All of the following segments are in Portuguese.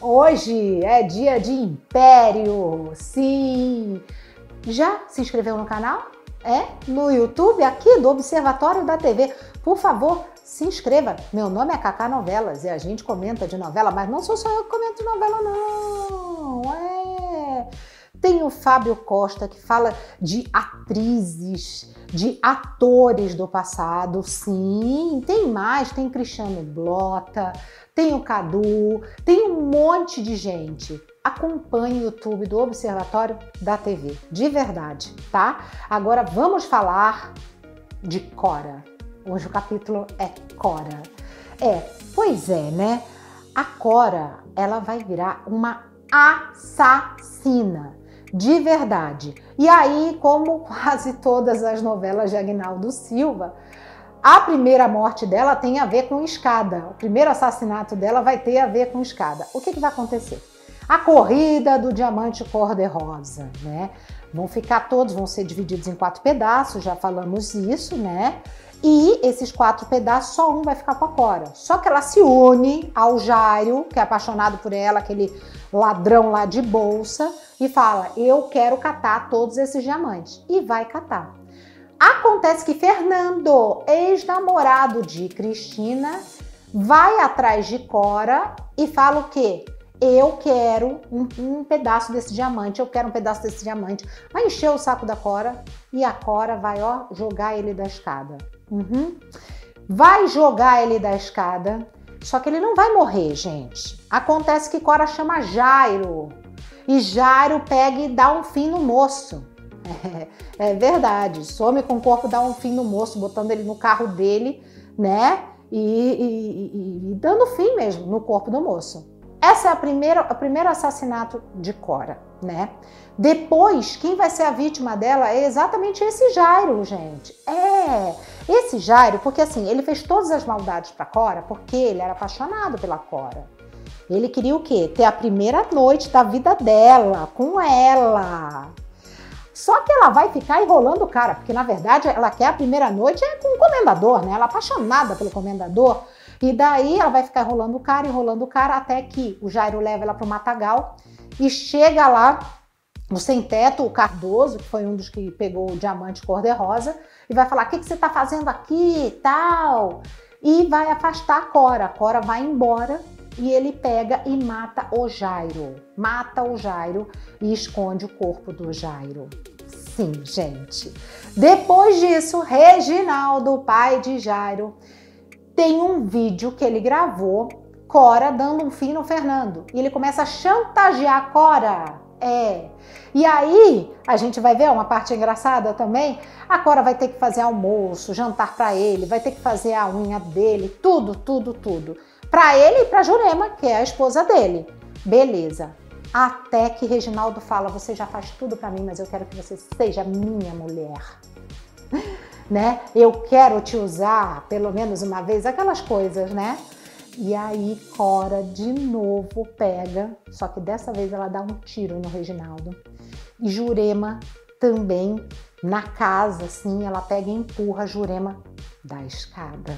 hoje é dia de Império. Sim. Já se inscreveu no canal? É? No YouTube aqui do Observatório da TV. Por favor, se inscreva. Meu nome é Cacá Novelas e a gente comenta de novela, mas não sou só eu que comento de novela, não. Tem o Fábio Costa que fala de atrizes, de atores do passado, sim. Tem mais, tem Cristiano Blota, tem o Cadu, tem um monte de gente. Acompanhe o YouTube do Observatório da TV, de verdade, tá? Agora vamos falar de Cora. Hoje o capítulo é Cora. É, pois é, né? A Cora, ela vai virar uma assassina de verdade. E aí, como quase todas as novelas de Agnaldo Silva, a primeira morte dela tem a ver com escada. O primeiro assassinato dela vai ter a ver com escada. O que, que vai acontecer? A corrida do diamante cor-de-rosa, né? Vão ficar todos, vão ser divididos em quatro pedaços, já falamos isso, né? E esses quatro pedaços, só um vai ficar com a Cora. Só que ela se une ao Jairo, que é apaixonado por ela, aquele ladrão lá de bolsa, e fala: Eu quero catar todos esses diamantes. E vai catar. Acontece que Fernando, ex-namorado de Cristina, vai atrás de Cora e fala o quê? Eu quero um, um, pedaço desse diamante, eu quero um pedaço desse diamante. Vai encher o saco da Cora e a Cora vai, ó, jogar ele da escada. Uhum. Vai jogar ele da escada, só que ele não vai morrer, gente. Acontece que Cora chama Jairo e Jairo pega e dá um fim no moço. É, é, verdade, some com o corpo, dá um fim no moço, botando ele no carro dele, né? E, e, e, e dando fim mesmo no corpo do moço. Essa é a primeira, o primeiro assassinato de Cora, né? Depois, quem vai ser a vítima dela é exatamente esse Jairo, gente. É, esse Jairo, porque assim, ele fez todas as maldades para Cora porque ele era apaixonado pela Cora. Ele queria o quê? Ter a primeira noite da vida dela, com ela. Só que ela vai ficar enrolando o cara, porque na verdade ela quer a primeira noite é com o comendador, né? Ela é apaixonada pelo comendador. E daí ela vai ficar enrolando o cara, enrolando o cara, até que o Jairo leva ela pro matagal e chega lá no sem-teto, o Cardoso, que foi um dos que pegou o diamante cor-de-rosa, e vai falar: o que, que você está fazendo aqui e tal? E vai afastar a Cora. A Cora vai embora e ele pega e mata o Jairo. Mata o Jairo e esconde o corpo do Jairo. Sim, gente. Depois disso, Reginaldo, pai de Jairo, tem um vídeo que ele gravou, Cora dando um fim no Fernando. E ele começa a chantagear Cora. É. E aí, a gente vai ver uma parte engraçada também. A Cora vai ter que fazer almoço, jantar para ele, vai ter que fazer a unha dele, tudo, tudo, tudo para ele e para Jurema, que é a esposa dele. Beleza. Até que Reginaldo fala: Você já faz tudo para mim, mas eu quero que você seja minha mulher. né? Eu quero te usar pelo menos uma vez, aquelas coisas, né? E aí Cora de novo pega, só que dessa vez ela dá um tiro no Reginaldo. E Jurema também na casa, assim, ela pega e empurra Jurema da escada.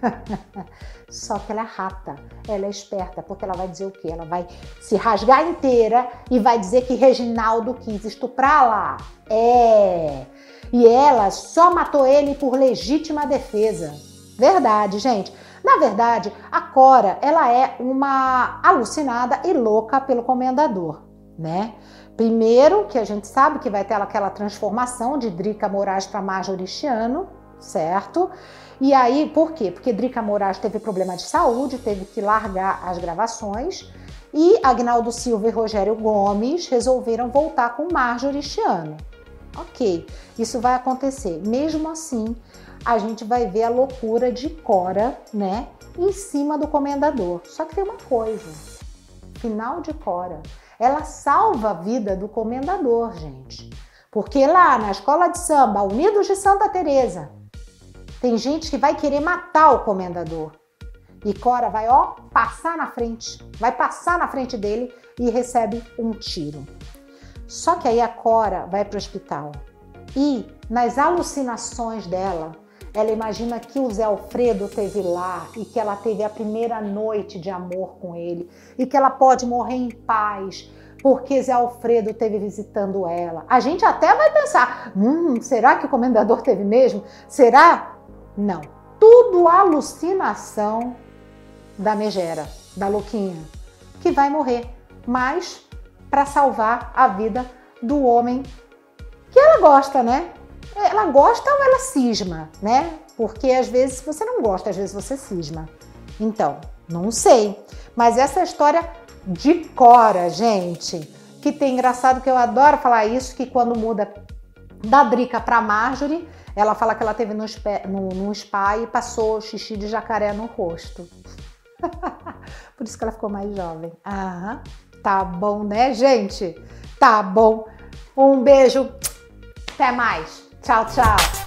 Só que ela é rata, ela é esperta, porque ela vai dizer o quê? Ela vai se rasgar inteira e vai dizer que Reginaldo quis estuprá-la. É. E ela só matou ele por legítima defesa. Verdade, gente. Na verdade, a Cora, ela é uma alucinada e louca pelo comendador, né? Primeiro, que a gente sabe que vai ter aquela transformação de Drica Moraes para Majoristiano, certo? E aí, por quê? Porque Drica Moraes teve problema de saúde, teve que largar as gravações e Agnaldo Silva e Rogério Gomes resolveram voltar com Marjorie este ano. Ok, isso vai acontecer. Mesmo assim, a gente vai ver a loucura de Cora, né, em cima do comendador. Só que tem uma coisa: final de Cora, ela salva a vida do comendador, gente. Porque lá na escola de samba Unidos de Santa Teresa, tem gente que vai querer matar o comendador. E Cora vai, ó, passar na frente, vai passar na frente dele e recebe um tiro. Só que aí a Cora vai para o hospital e nas alucinações dela, ela imagina que o Zé Alfredo teve lá e que ela teve a primeira noite de amor com ele e que ela pode morrer em paz porque Zé Alfredo teve visitando ela. A gente até vai pensar: hum, será que o comendador teve mesmo? Será? Não. Tudo alucinação da megera, da louquinha, que vai morrer, mas para salvar a vida do homem que ela gosta, né? Ela gosta ou ela cisma, né? Porque às vezes você não gosta, às vezes você cisma. Então, não sei. Mas essa história de Cora, gente, que tem engraçado que eu adoro falar isso, que quando muda da Drica para Marjorie, ela fala que ela teve no, no, no spa e passou xixi de jacaré no rosto. Por isso que ela ficou mais jovem. Aham, tá bom, né, gente? Tá bom. Um beijo. Até mais. Tchau, tchau.